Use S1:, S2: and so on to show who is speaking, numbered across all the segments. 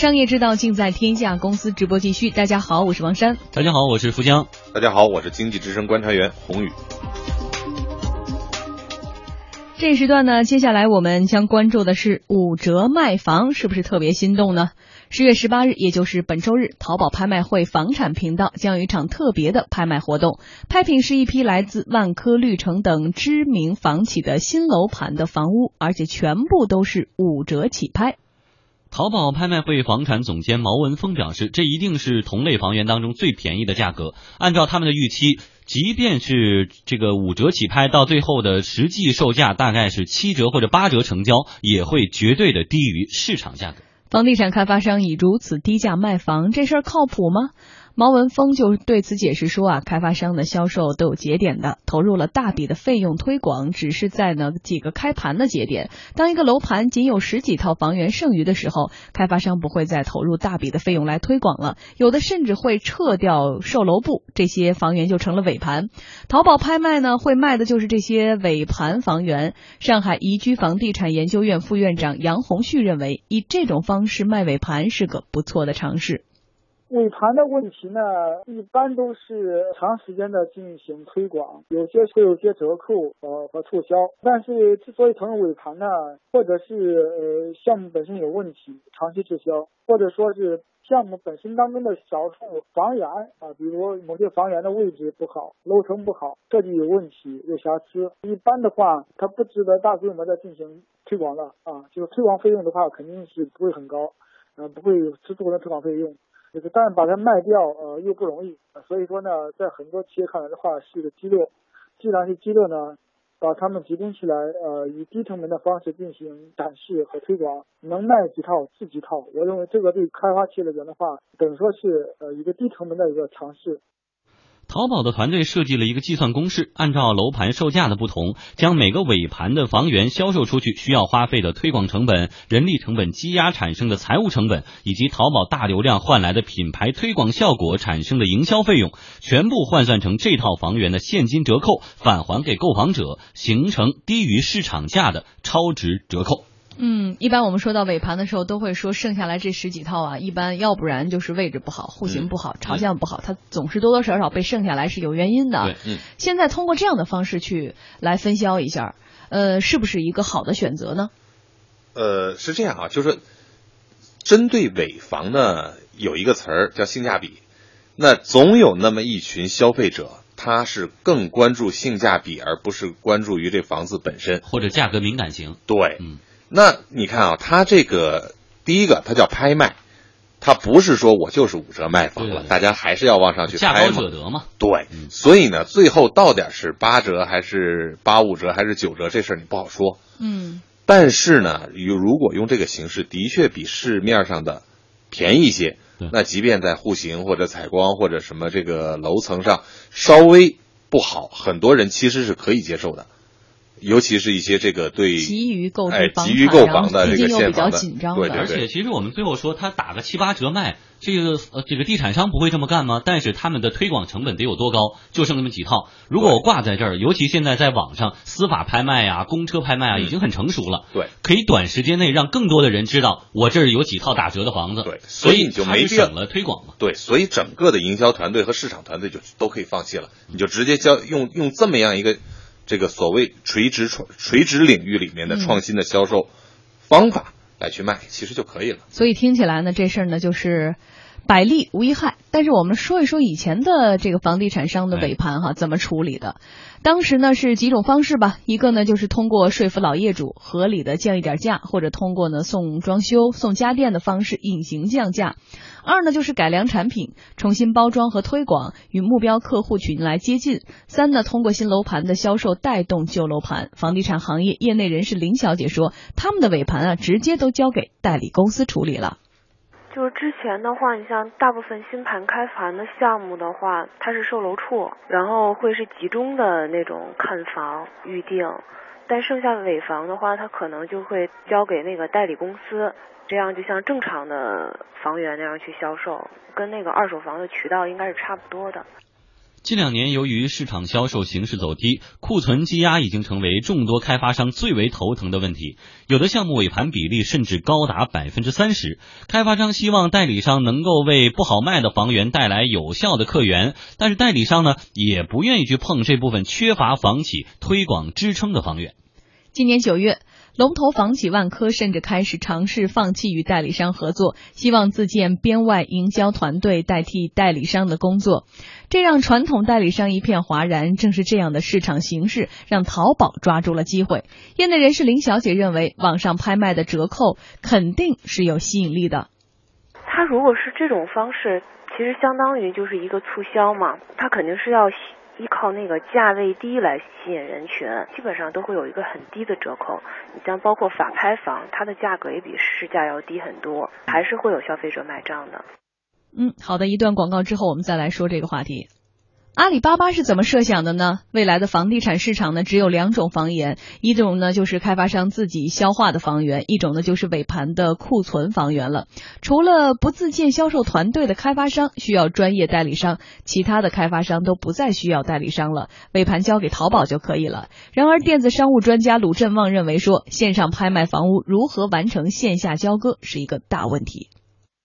S1: 商业之道尽在天下，公司直播继续。大家好，我是王珊。
S2: 大家好，我是福江。
S3: 大家好，我是经济之声观察员洪宇。
S1: 这一时段呢，接下来我们将关注的是五折卖房，是不是特别心动呢？十月十八日，也就是本周日，淘宝拍卖会房产频道将有一场特别的拍卖活动，拍品是一批来自万科、绿城等知名房企的新楼盘的房屋，而且全部都是五折起拍。
S2: 淘宝拍卖会房产总监毛文峰表示，这一定是同类房源当中最便宜的价格。按照他们的预期，即便是这个五折起拍，到最后的实际售价大概是七折或者八折成交，也会绝对的低于市场价格。
S1: 房地产开发商以如此低价卖房，这事儿靠谱吗？毛文峰就对此解释说啊，开发商的销售都有节点的，投入了大笔的费用推广，只是在呢几个开盘的节点。当一个楼盘仅有十几套房源剩余的时候，开发商不会再投入大笔的费用来推广了，有的甚至会撤掉售楼部，这些房源就成了尾盘。淘宝拍卖呢，会卖的就是这些尾盘房源。上海宜居房地产研究院副院长杨红旭认为，以这种方式卖尾盘是个不错的尝试。
S4: 尾盘的问题呢，一般都是长时间的进行推广，有些会有些折扣呃和促销。但是之所以成为尾盘呢，或者是呃项目本身有问题，长期滞销，或者说是项目本身当中的少数房源啊，比如某些房源的位置不好，楼层不好，设计有问题有瑕疵，一般的话，它不值得大规模的进行推广了啊。就是推广费用的话，肯定是不会很高，呃，不会有十足的推广费用。就是，但把它卖掉，呃，又不容易，所以说呢，在很多企业看来的话，是一个积乐。既然是积乐呢，把它们集中起来，呃，以低成本的方式进行展示和推广，能卖几套是几套。我认为这个对开发企业来讲的话，等于说是呃一个低成本的一个尝试。
S2: 淘宝的团队设计了一个计算公式，按照楼盘售价的不同，将每个尾盘的房源销售出去需要花费的推广成本、人力成本积压产生的财务成本，以及淘宝大流量换来的品牌推广效果产生的营销费用，全部换算成这套房源的现金折扣，返还给购房者，形成低于市场价的超值折扣。
S1: 嗯，一般我们说到尾盘的时候，都会说剩下来这十几套啊，一般要不然就是位置不好、户型不好、朝向不好，它总是多多少少被剩下来是有原因的。
S2: 嗯。
S1: 现在通过这样的方式去来分销一下，呃，是不是一个好的选择呢？
S3: 呃，是这样啊，就是针对尾房呢，有一个词儿叫性价比。那总有那么一群消费者，他是更关注性价比，而不是关注于这房子本身
S2: 或者价格敏感型。
S3: 对，
S2: 嗯。
S3: 那你看啊，它这个第一个，它叫拍卖，它不是说我就是五折卖房了，大家还是要往上去
S2: 拍价高者得嘛。
S3: 对，所以呢，最后到底是八折还是八五折还是九折，这事儿你不好说。
S1: 嗯。
S3: 但是呢，如如果用这个形式，的确比市面上的便宜一些。那即便在户型或者采光或者什么这个楼层上稍微不好，很多人其实是可以接受的。尤其是一些这个对
S1: 急于购
S3: 哎急于购房的这个
S1: 现房的，对
S3: 对对。
S2: 而且其实我们最后说他打个七八折卖，这个呃这个地产商不会这么干吗？但是他们的推广成本得有多高？就剩那么几套。如果我挂在这儿，尤其现在在网上司法拍卖啊、公车拍卖啊，已经很成熟了。
S3: 对，
S2: 可以短时间内让更多的人知道我这儿有几套打折的房子。
S3: 对，
S2: 所
S3: 以你就没
S2: 省了推广嘛。
S3: 对，所以整个的营销团队和市场团队就都可以放弃了，你就直接交用用这么样一个。这个所谓垂直创垂直领域里面的创新的销售方法来去卖，其实就可以了。
S1: 所以听起来呢，这事儿呢就是百利无一害。但是我们说一说以前的这个房地产商的尾盘哈怎么处理的？当时呢是几种方式吧，一个呢就是通过说服老业主合理的降一点价，或者通过呢送装修、送家电的方式隐形降价。二呢就是改良产品，重新包装和推广，与目标客户群来接近。三呢通过新楼盘的销售带动旧楼盘。房地产行业业内人士林小姐说，他们的尾盘啊直接都交给代理公司处理了。
S5: 就是之前的话，你像大部分新盘开盘的项目的话，它是售楼处，然后会是集中的那种看房预定，但剩下的尾房的话，它可能就会交给那个代理公司。这样就像正常的房源那样去销售，跟那个二手房的渠道应该是差不多的。
S2: 近两年，由于市场销售形势走低，库存积压已经成为众多开发商最为头疼的问题。有的项目尾盘比例甚至高达百分之三十。开发商希望代理商能够为不好卖的房源带来有效的客源，但是代理商呢，也不愿意去碰这部分缺乏房企推广支撑的房源。
S1: 今年九月。龙头房企万科甚至开始尝试放弃与代理商合作，希望自建编外营销团队代替代理商的工作，这让传统代理商一片哗然。正是这样的市场形势，让淘宝抓住了机会。业内人士林小姐认为，网上拍卖的折扣肯定是有吸引力的。
S5: 他如果是这种方式，其实相当于就是一个促销嘛，他肯定是要。依靠那个价位低来吸引人群，基本上都会有一个很低的折扣。你像包括法拍房，它的价格也比市价要低很多，还是会有消费者买账的。
S1: 嗯，好的，一段广告之后，我们再来说这个话题。阿里巴巴是怎么设想的呢？未来的房地产市场呢，只有两种房源，一种呢就是开发商自己消化的房源，一种呢就是尾盘的库存房源了。除了不自建销售团队的开发商需要专业代理商，其他的开发商都不再需要代理商了，尾盘交给淘宝就可以了。然而，电子商务专家鲁振旺认为说，线上拍卖房屋如何完成线下交割是一个大问题。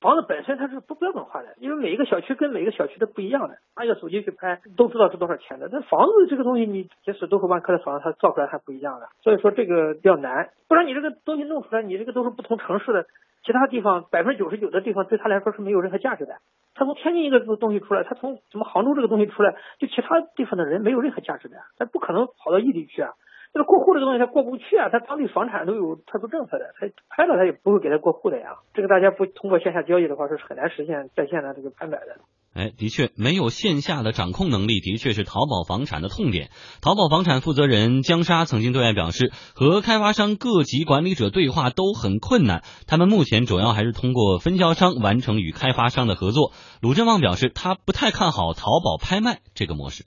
S6: 房子本身它是不标准化的，因为每一个小区跟每一个小区的不一样的，拿一个手机去拍都知道是多少钱的。那房子这个东西，你即使都是万科的房子，它造出来还不一样的，所以说这个比较难。不然你这个东西弄出来，你这个都是不同城市的，其他地方百分之九十九的地方对他来说是没有任何价值的。他从天津一个东西出来，他从什么杭州这个东西出来，就其他地方的人没有任何价值的，他不可能跑到异地去啊。这个过户这个东西，它过不去啊！它当地房产都有特殊政策的，它拍了它也不会给他过户的呀。这个大家不通过线下交易的话，是很难实现在线的这个拍卖的。
S2: 哎，的确，没有线下的掌控能力，的确是淘宝房产的痛点。淘宝房产负责人江沙曾经对外表示，和开发商各级管理者对话都很困难，他们目前主要还是通过分销商完成与开发商的合作。鲁振旺表示，他不太看好淘宝拍卖这个模式。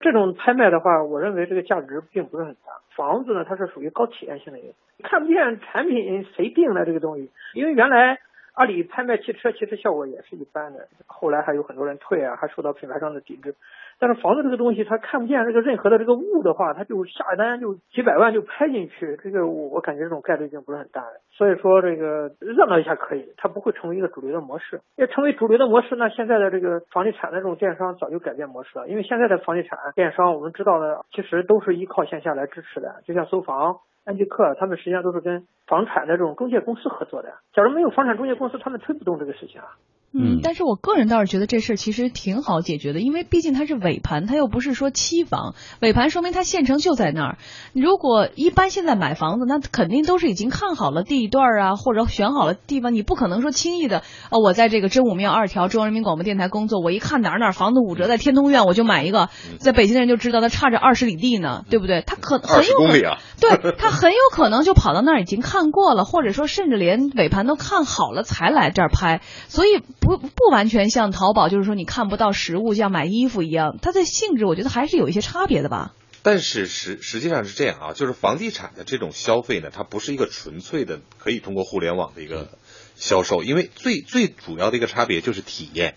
S6: 这种拍卖的话，我认为这个价值并不是很大。房子呢，它是属于高体验性的一个，看不见产品谁定的这个东西。因为原来阿里拍卖汽车，其实效果也是一般的，后来还有很多人退啊，还受到品牌商的抵制。但是房子这个东西，它看不见这个任何的这个物的话，它就下单就几百万就拍进去，这个我我感觉这种概率并不是很大的。所以说这个热闹一下可以，它不会成为一个主流的模式。要成为主流的模式，那现在的这个房地产的这种电商早就改变模式了。因为现在的房地产电商，我们知道的其实都是依靠线下来支持的，就像搜房、安居客，他们实际上都是跟房产的这种中介公司合作的。假如没有房产中介公司，他们推不动这个事情啊。
S1: 嗯，但是我个人倒是觉得这事儿其实挺好解决的，因为毕竟它是尾盘，它又不是说期房。尾盘说明它现成就在那儿。如果一般现在买房子，那肯定都是已经看好了地段啊，或者选好了地方，你不可能说轻易的呃，我在这个真武庙二条中央人民广播电台工作，我一看哪儿哪儿房子五折，在天通苑我就买一个，在北京的人就知道它差着二十里地呢，对不对？他可很有可能，对他很有可能就跑到那儿已经看过了，或者说甚至连尾盘都看好了才来这儿拍，所以。不不完全像淘宝，就是说你看不到实物，像买衣服一样，它的性质我觉得还是有一些差别的吧。
S3: 但是实实际上是这样啊，就是房地产的这种消费呢，它不是一个纯粹的可以通过互联网的一个销售，因为最最主要的一个差别就是体验，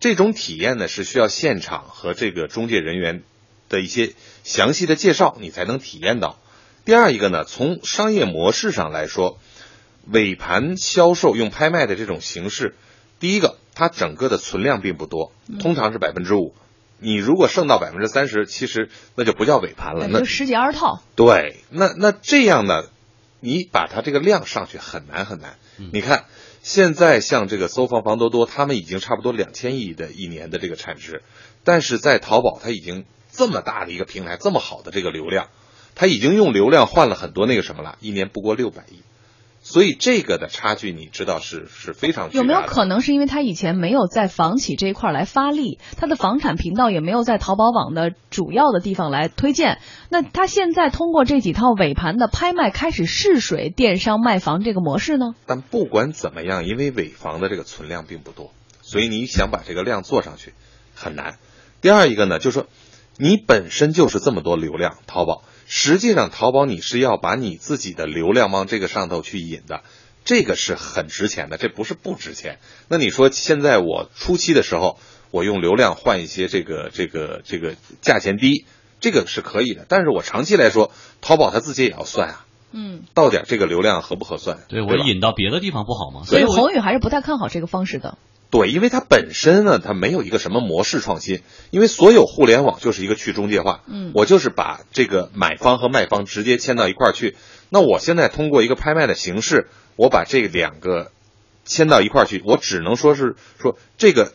S3: 这种体验呢是需要现场和这个中介人员的一些详细的介绍，你才能体验到。第二一个呢，从商业模式上来说，尾盘销售用拍卖的这种形式。第一个，它整个的存量并不多，通常是百分之五。你如果剩到百分之三十，其实那就不叫尾盘了，那
S1: 就十几二十套。
S3: 对，那那这样呢，你把它这个量上去很难很难。你看，现在像这个搜房房多多，他们已经差不多两千亿的一年的这个产值，但是在淘宝，它已经这么大的一个平台，这么好的这个流量，它已经用流量换了很多那个什么了，一年不过六百亿。所以这个的差距，你知道是是非常
S1: 有没有可能是因为他以前没有在房企这一块来发力，他的房产频道也没有在淘宝网的主要的地方来推荐。那他现在通过这几套尾盘的拍卖开始试水电商卖房这个模式呢？
S3: 但不管怎么样，因为尾房的这个存量并不多，所以你想把这个量做上去很难。第二一个呢，就是说你本身就是这么多流量，淘宝。实际上，淘宝你是要把你自己的流量往这个上头去引的，这个是很值钱的，这不是不值钱。那你说现在我初期的时候，我用流量换一些这个这个这个价钱低，这个是可以的。但是我长期来说，淘宝它自己也要算啊。
S1: 嗯，
S3: 到点这个流量合不合算？
S2: 对我引到别的地方不好吗？
S1: 所以宏宇还是不太看好这个方式的。
S3: 对，因为它本身呢，它没有一个什么模式创新，因为所有互联网就是一个去中介化。
S1: 嗯，
S3: 我就是把这个买方和卖方直接牵到一块儿去。那我现在通过一个拍卖的形式，我把这两个牵到一块儿去，我只能说是说这个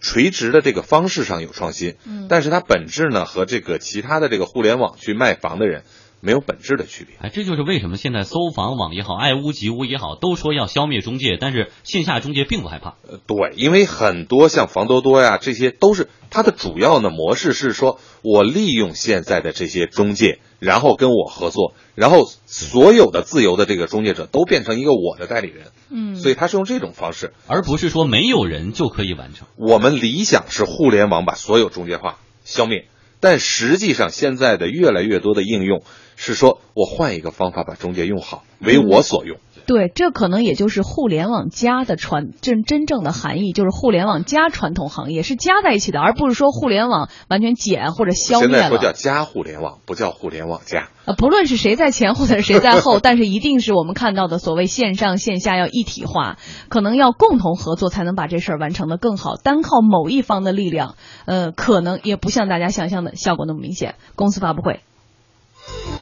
S3: 垂直的这个方式上有创新。
S1: 嗯，
S3: 但是它本质呢和这个其他的这个互联网去卖房的人。没有本质的区别，
S2: 哎，这就是为什么现在搜房网也好，爱屋及乌也好，都说要消灭中介，但是线下中介并不害怕。
S3: 呃，对，因为很多像房多多呀，这些都是它的主要的模式是说，我利用现在的这些中介，然后跟我合作，然后所有的自由的这个中介者都变成一个我的代理人。
S1: 嗯，
S3: 所以他是用这种方式，
S2: 而不是说没有人就可以完成。
S3: 我们理想是互联网把所有中介化消灭。但实际上，现在的越来越多的应用是说，我换一个方法把中介用好，为我所用。
S1: 对，这可能也就是互联网加的传真真正的含义，就是互联网加传统行业是加在一起的，而不是说互联网完全减或者消灭
S3: 了。现在说叫加互联网，不叫互联网加。
S1: 呃，不论是谁在前或者是谁在后，但是一定是我们看到的所谓线上线下要一体化，可能要共同合作才能把这事儿完成的更好。单靠某一方的力量，呃，可能也不像大家想象的效果那么明显。公司发布会。